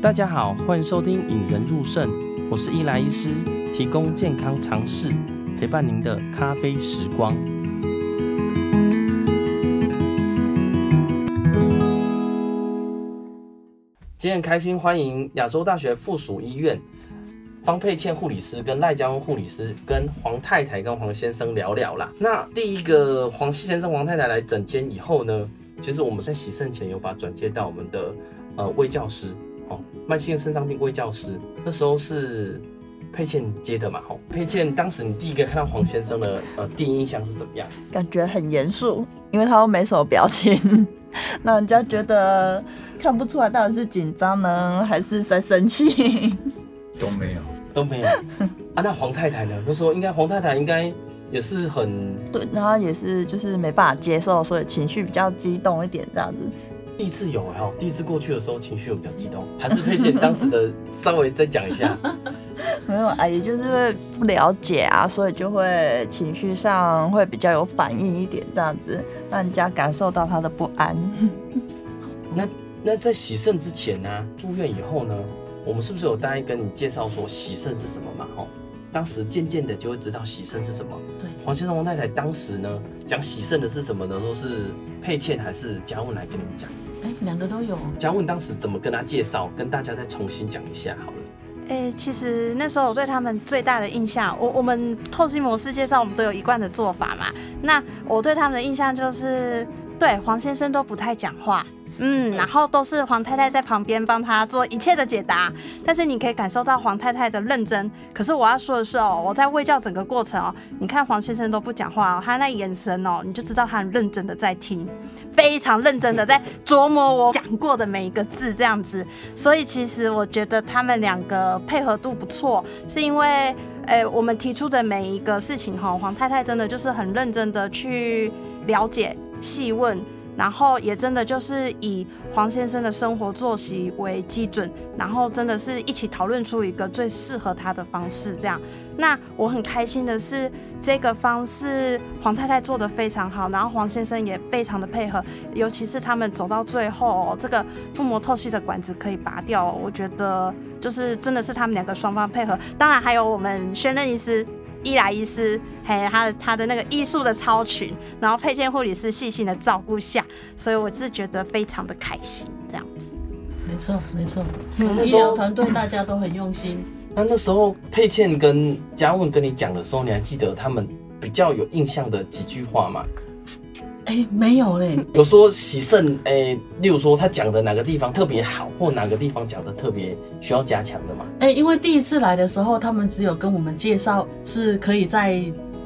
大家好，欢迎收听《引人入胜》，我是伊莱医师，提供健康常识，陪伴您的咖啡时光。今天很开心，欢迎亚洲大学附属医院方佩倩护理师跟赖家翁护理师跟黄太太跟黄先生聊聊啦。那第一个黄先生、黄太太来诊间以后呢，其实我们在洗肾前有把转接到我们的呃卫教师哦，慢性肾脏病位教师。那时候是佩倩接的嘛，吼，佩倩当时你第一个看到黄先生的呃第一印象是怎么样？感觉很严肃，因为他都没什么表情，那人家觉得看不出来到底是紧张呢，还是在生气？都没有，都没有。啊，那黄太太呢？那时候应该黄太太应该。也是很对，然后也是就是没办法接受，所以情绪比较激动一点这样子。第一次有哈，第一次过去的时候情绪有比较激动，还是佩倩当时的稍微再讲一下。没有阿姨就是会不了解啊，所以就会情绪上会比较有反应一点这样子，让人家感受到他的不安。那那在洗肾之前呢、啊，住院以后呢，我们是不是有大概跟你介绍说洗肾是什么嘛？吼。当时渐渐的就会知道洗肾是什么。对，黄先生、黄太太当时呢讲洗肾的是什么呢？都是佩倩还是嘉文来跟你们讲？哎，两个都有。嘉问当时怎么跟他介绍？跟大家再重新讲一下好了。哎，其实那时候我对他们最大的印象，我我们透析模式介绍我们都有一贯的做法嘛。那我对他们的印象就是，对黄先生都不太讲话。嗯，然后都是黄太太在旁边帮他做一切的解答，但是你可以感受到黄太太的认真。可是我要说的是哦，我在喂教整个过程哦，你看黄先生都不讲话哦，他那眼神哦，你就知道他很认真的在听，非常认真的在琢磨我讲过的每一个字这样子。所以其实我觉得他们两个配合度不错，是因为诶我们提出的每一个事情哈，黄太太真的就是很认真的去了解、细问。然后也真的就是以黄先生的生活作息为基准，然后真的是一起讨论出一个最适合他的方式。这样，那我很开心的是，这个方式黄太太做得非常好，然后黄先生也非常的配合，尤其是他们走到最后，这个腹膜透析的管子可以拔掉，我觉得就是真的是他们两个双方配合。当然还有我们宣任医师。伊莱医师，还有他的他的那个医术的超群，然后佩倩护理师细心的照顾下，所以我是觉得非常的开心，这样子。没错没错，医疗团队大家都很用心。那那时候佩倩跟嘉文跟你讲的时候，你还记得他们比较有印象的几句话吗？哎、欸，没有嘞。有说洗肾，哎、欸，例如说他讲的哪个地方特别好，或哪个地方讲的特别需要加强的吗？哎、欸，因为第一次来的时候，他们只有跟我们介绍是可以在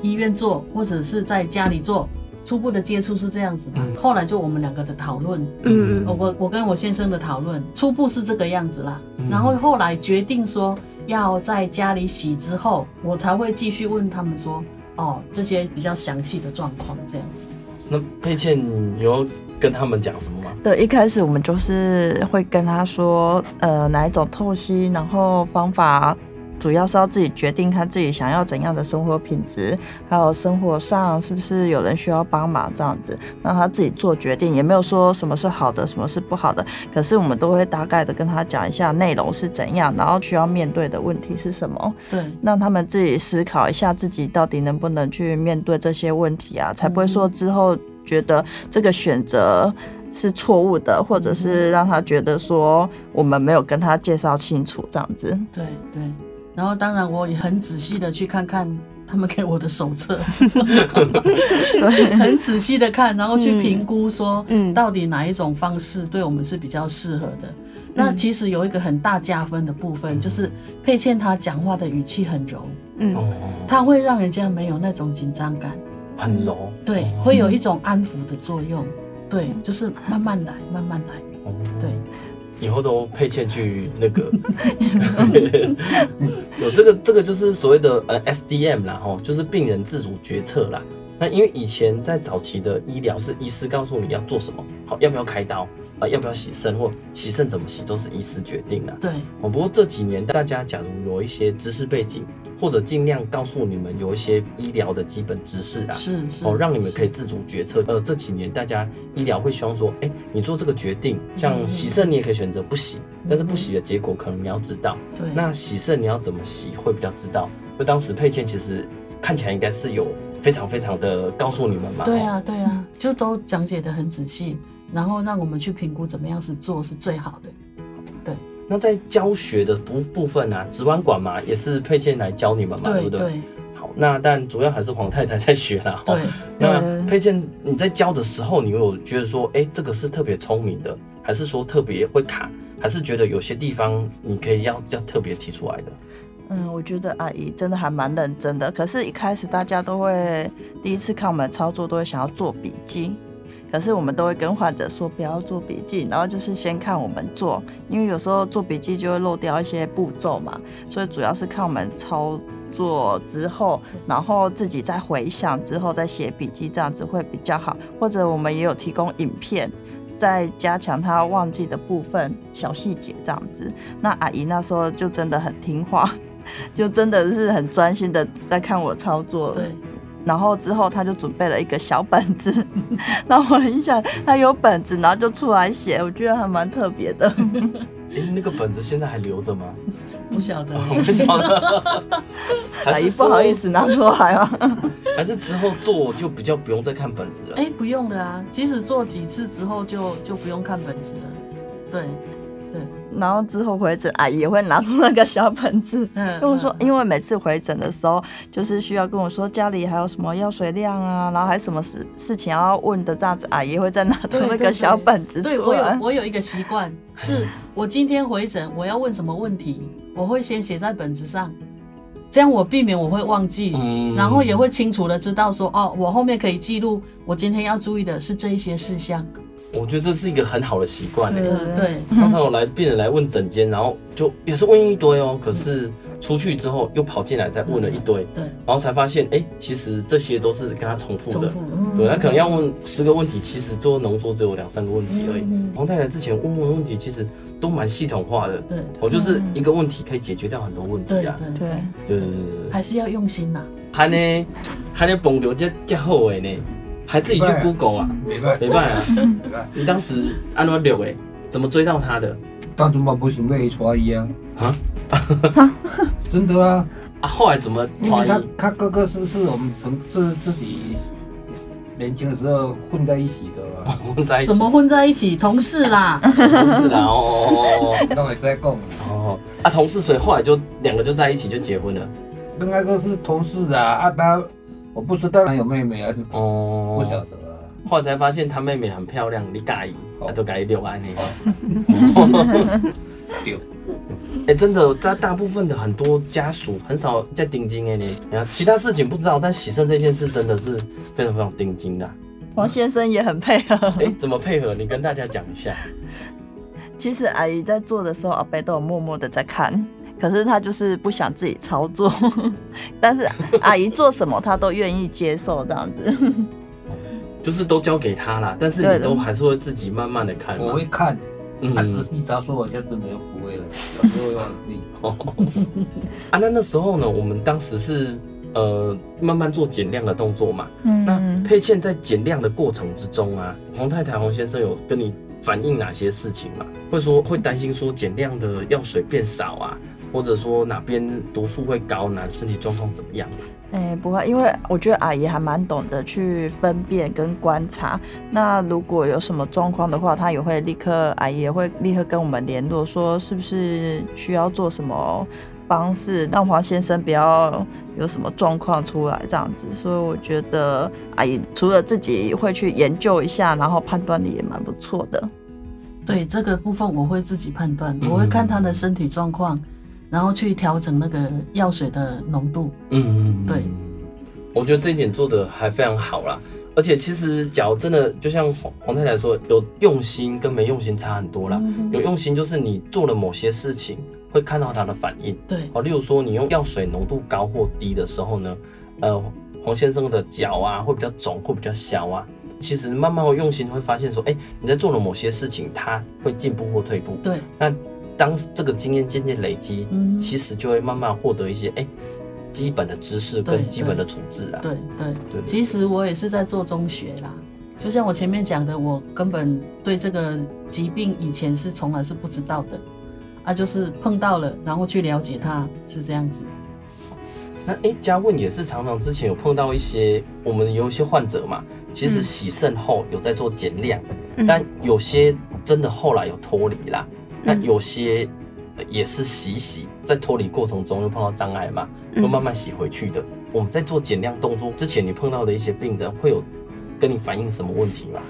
医院做，或者是在家里做，初步的接触是这样子嘛。嗯、后来就我们两个的讨论，嗯，我我跟我先生的讨论，初步是这个样子啦。嗯、然后后来决定说要在家里洗之后，我才会继续问他们说，哦，这些比较详细的状况这样子。那佩倩有跟他们讲什么吗？对，一开始我们就是会跟他说，呃，哪一种透析，然后方法。主要是要自己决定，他自己想要怎样的生活品质，还有生活上是不是有人需要帮忙这样子，让他自己做决定，也没有说什么是好的，什么是不好的。可是我们都会大概的跟他讲一下内容是怎样，然后需要面对的问题是什么，对，让他们自己思考一下自己到底能不能去面对这些问题啊，才不会说之后觉得这个选择是错误的，或者是让他觉得说我们没有跟他介绍清楚这样子。对对。然后，当然我也很仔细的去看看他们给我的手册，很仔细的看，然后去评估说，嗯，到底哪一种方式对我们是比较适合的。嗯、那其实有一个很大加分的部分，嗯、就是佩倩她讲话的语气很柔，嗯，她会让人家没有那种紧张感，很柔，对，会有一种安抚的作用，对，就是慢慢来，慢慢来，对。以后都配钱去那个，有这个这个就是所谓的呃 SDM 啦，吼，就是病人自主决策啦。那因为以前在早期的医疗是医师告诉你要做什么，好，要不要开刀，呃要不要洗肾或洗肾怎么洗都是医师决定的。对，哦，不过这几年大家假如有一些知识背景，或者尽量告诉你们有一些医疗的基本知识啊，是是哦，让你们可以自主决策。呃，这几年大家医疗会希望说，哎、欸，你做这个决定，像洗肾你也可以选择不洗，嗯、但是不洗的结果可能你要知道。对，那洗肾你要怎么洗会比较知道。就当时佩倩其实看起来应该是有非常非常的告诉你们嘛。对啊，对啊，就都讲解的很仔细，然后让我们去评估怎么样是做是最好的。对。那在教学的部部分啊，指环馆嘛，也是佩倩来教你们嘛，对，对不对？对。好，那但主要还是黄太太在学啦。对。那佩倩你在教的时候，你有觉得说，哎、欸，这个是特别聪明的，还是说特别会卡，还是觉得有些地方你可以要要特别提出来的？嗯，我觉得阿姨真的还蛮认真的。可是，一开始大家都会第一次看我们操作，都会想要做笔记。可是，我们都会跟患者说不要做笔记，然后就是先看我们做，因为有时候做笔记就会漏掉一些步骤嘛。所以，主要是看我们操作之后，然后自己再回想之后再写笔记，这样子会比较好。或者，我们也有提供影片，再加强他忘记的部分小细节，这样子。那阿姨那时候就真的很听话。就真的是很专心的在看我操作，对。然后之后他就准备了一个小本子，然后我很想他有本子，然后就出来写，我觉得还蛮特别的。哎、欸，那个本子现在还留着吗？不晓得，不晓得。阿姨不好意思拿出来吗？还是之后做就比较不用再看本子了？哎、欸，不用的啊，即使做几次之后就就不用看本子了，对。然后之后回诊，阿姨也会拿出那个小本子跟我说，因为每次回诊的时候，就是需要跟我说家里还有什么药水量啊，然后还有什么事事情要问的这样子，阿姨会再拿出那个小本子出来。对，我有我有一个习惯，是我今天回诊我要问什么问题，我会先写在本子上，这样我避免我会忘记，然后也会清楚的知道说，哦，我后面可以记录我今天要注意的是这一些事项。我觉得这是一个很好的习惯诶。对，对，常常有来病人来问诊间，然后就也是问一堆哦，可是出去之后又跑进来再问了一堆，对，然后才发现，哎，其实这些都是跟他重复的，对，他可能要问十个问题，其实最后能说只有两三个问题而已。黄太太之前问问的问题，其实都蛮系统化的，对，我就是一个问题可以解决掉很多问题啊，对，对，对，还是要用心呐。还呢，还呢，蹦流这这好诶呢。还自己去 Google 啊？没办没办啊！你当时按怎溜诶？怎么追到他的？当初嘛不是被传一样啊？真的啊！啊，后来怎么传？他他哥哥是是我们同自自己年轻的时候混在一起的啊，混在一起？什么混在一起？同事啦，同事啦哦。刚才在讲哦啊，同事，所以后来就两个就在一起就结婚了。另外一个是同事啊啊他。我不知道他有妹妹啊哦，不晓得啊。后来才发现他妹妹很漂亮，你介意，他都介意留安呢。对，哎，真的，大大部分的很多家属很少在定金哎你，其他事情不知道，但洗肾这件事真的是非常非常定金的。黄先生也很配合，哎，怎么配合？你跟大家讲一下。其实阿姨在做的时候，阿伯都有默默的在看。可是他就是不想自己操作，但是阿姨做什么他都愿意接受这样子，就是都交给他啦。但是你都还是会自己慢慢的看。我会看，嗯，你只要说我就是没有不会了，有时候会忘记。啊，那那时候呢，我们当时是呃慢慢做减量的动作嘛。嗯。那佩倩在减量的过程之中啊，洪太太、洪先生有跟你反映哪些事情嘛？会说会担心说减量的药水变少啊？或者说哪边毒素会高，呢身体状况怎么样？哎、不会，因为我觉得阿姨还蛮懂得去分辨跟观察。那如果有什么状况的话，她也会立刻，阿姨也会立刻跟我们联络，说是不是需要做什么方式，让黄先生不要有什么状况出来这样子。所以我觉得阿姨除了自己会去研究一下，然后判断力也蛮不错的。对这个部分，我会自己判断，我会看他的身体状况。然后去调整那个药水的浓度。嗯，对，我觉得这一点做的还非常好啦。而且其实，脚真的就像黄黄太太说，有用心跟没用心差很多啦。有用心就是你做了某些事情，会看到它的反应。对，哦，例如说你用药水浓度高或低的时候呢，呃，黄先生的脚啊会比较肿，会比较小啊。其实慢慢会用心会发现说，哎、欸，你在做了某些事情，它会进步或退步。对，那当这个经验渐渐累积，嗯。其实就会慢慢获得一些哎、欸、基本的知识跟基本的处置啊。对对对对其实我也是在做中学啦，就像我前面讲的，我根本对这个疾病以前是从来是不知道的，啊，就是碰到了，然后去了解它，是这样子。那哎，嘉、欸、问也是常常之前有碰到一些，我们有一些患者嘛，其实洗肾后有在做减量，嗯、但有些真的后来有脱离啦，嗯、那有些也是洗洗，在脱离过程中又碰到障碍嘛，又慢慢洗回去的。嗯、我们在做减量动作之前，你碰到的一些病人会有跟你反映什么问题吗？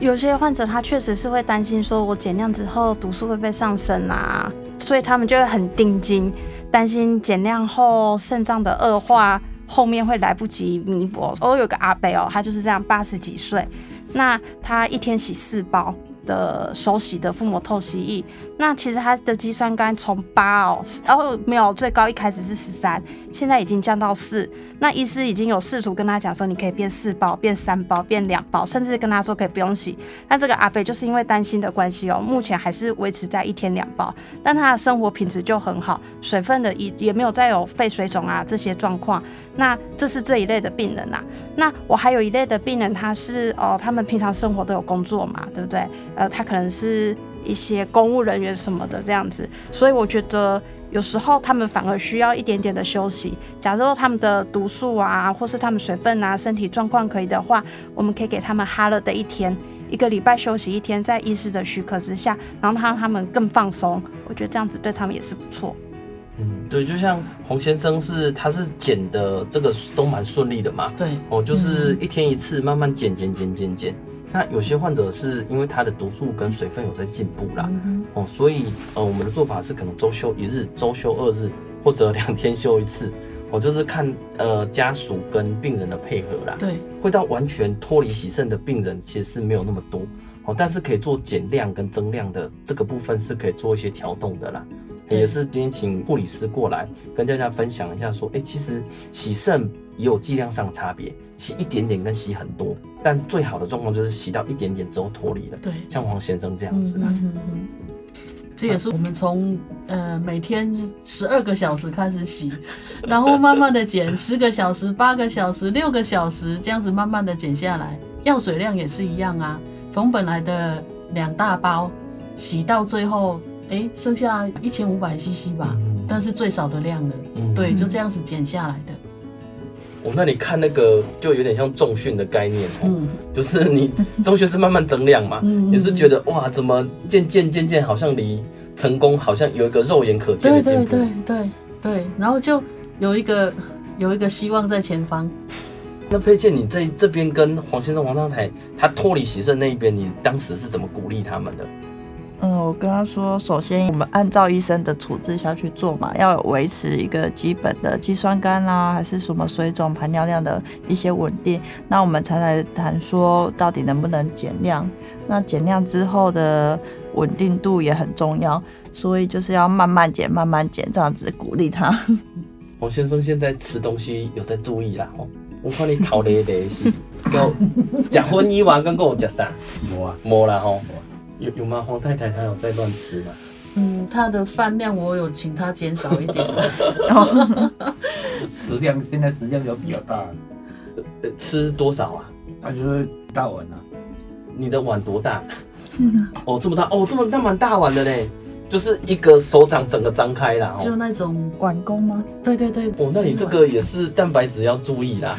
有些患者他确实是会担心，说我减量之后毒素会不会上升啊，所以他们就会很定睛。担心减量后肾脏的恶化，后面会来不及弥补。我有个阿伯哦，他就是这样，八十几岁，那他一天洗四包的手洗的腹膜透析液，那其实他的肌酸酐从八哦，然后没有最高，一开始是十三，现在已经降到四。那医师已经有试图跟他讲说，你可以变四包、变三包、变两包，甚至跟他说可以不用洗。那这个阿飞就是因为担心的关系哦，目前还是维持在一天两包，但他的生活品质就很好，水分的也也没有再有肺水肿啊这些状况。那这是这一类的病人呐、那我还有一类的病人，他是哦，他们平常生活都有工作嘛，对不对？呃，他可能是一些公务人员什么的这样子，所以我觉得。有时候他们反而需要一点点的休息。假如说他们的毒素啊，或是他们水分啊，身体状况可以的话，我们可以给他们哈了的一天，一个礼拜休息一天，在医师的许可之下，然后让他们更放松。我觉得这样子对他们也是不错。嗯，对，就像洪先生是，他是减的这个都蛮顺利的嘛。对，哦，就是一天一次，慢慢减减减减减。那有些患者是因为他的毒素跟水分有在进步啦，嗯、哦，所以呃，我们的做法是可能周休一日、周休二日，或者两天休一次，哦，就是看呃家属跟病人的配合啦。对，会到完全脱离洗肾的病人其实是没有那么多，哦，但是可以做减量跟增量的这个部分是可以做一些调动的啦。也是今天请护理师过来跟大家分享一下，说，哎、欸，其实洗肾也有剂量上的差别，洗一点点跟洗很多，但最好的状况就是洗到一点点之后脱离了。对，像黄先生这样子的。嗯嗯嗯，这也是我们从呃每天十二个小时开始洗，然后慢慢的减十个小时、八个小时、六个小时，这样子慢慢的减下来。药水量也是一样啊，从本来的两大包洗到最后。哎，剩下一千五百 CC 吧，嗯、但是最少的量了。嗯、对，就这样子减下来的。哦，那你看那个就有点像重训的概念哦，嗯、就是你中学是慢慢增量嘛，你是觉得哇，怎么渐渐渐渐好像离成功好像有一个肉眼可见的进步。对对对然后就有一个有一个希望在前方。那佩倩，你在这边跟黄先生、黄太太他脱离喜盛那一边，你当时是怎么鼓励他们的？嗯，我跟他说，首先我们按照医生的处置下去做嘛，要维持一个基本的肌酸酐啦，还是什么水肿、排尿量的一些稳定，那我们才来谈说到底能不能减量。那减量之后的稳定度也很重要，所以就是要慢慢减、慢慢减，这样子鼓励他。黄先生现在吃东西有在注意啦，哦，我看你头咧咧是，有吃荤以外，刚刚有食啥？无啊，无啦吼。有有吗？黄太太她有在乱吃吗？嗯，她的饭量我有请她减少一点。食量现在食量有比较大。呃，吃多少啊？她就是大碗啊。你的碗多大？哦，这么大哦，这么那蛮大碗的嘞，就是一个手掌整个张开啦。就那种碗工吗？对对对。哦，那你这个也是蛋白质要注意啦。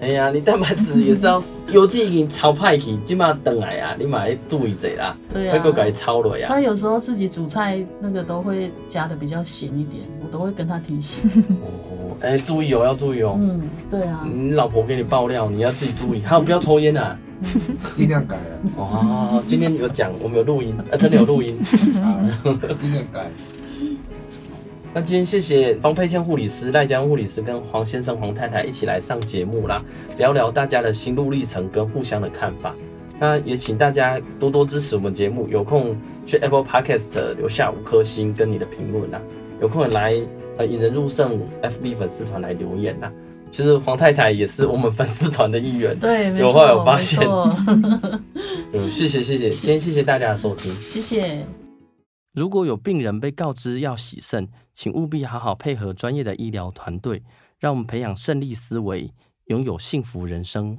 哎呀，你蛋白质也是要有机已经超派去，起码等来啊，你嘛要注意者啦。对啊，会改超了呀。他有时候自己煮菜那个都会加的比较咸一点，我都会跟他提醒。哦，哎、欸，注意哦，要注意哦。嗯，对啊。你老婆给你爆料，你要自己注意，还有不要抽烟啊。尽量改啊。哦，今天有讲，我们有录音，啊，真的有录音。尽量改。那今天谢谢方佩倩护理师、赖江护理师跟黄先生、黄太太一起来上节目啦，聊聊大家的心路历程跟互相的看法。那也请大家多多支持我们节目，有空去 Apple Podcast 留下五颗星跟你的评论啦，有空也来呃引人入胜 FB 粉丝团来留言啦。其实黄太太也是我们粉丝团的一员。对，有话有发现。嗯，谢谢谢谢，今天谢谢大家的收听，谢谢。如果有病人被告知要洗肾，请务必好好配合专业的医疗团队，让我们培养胜利思维，拥有幸福人生。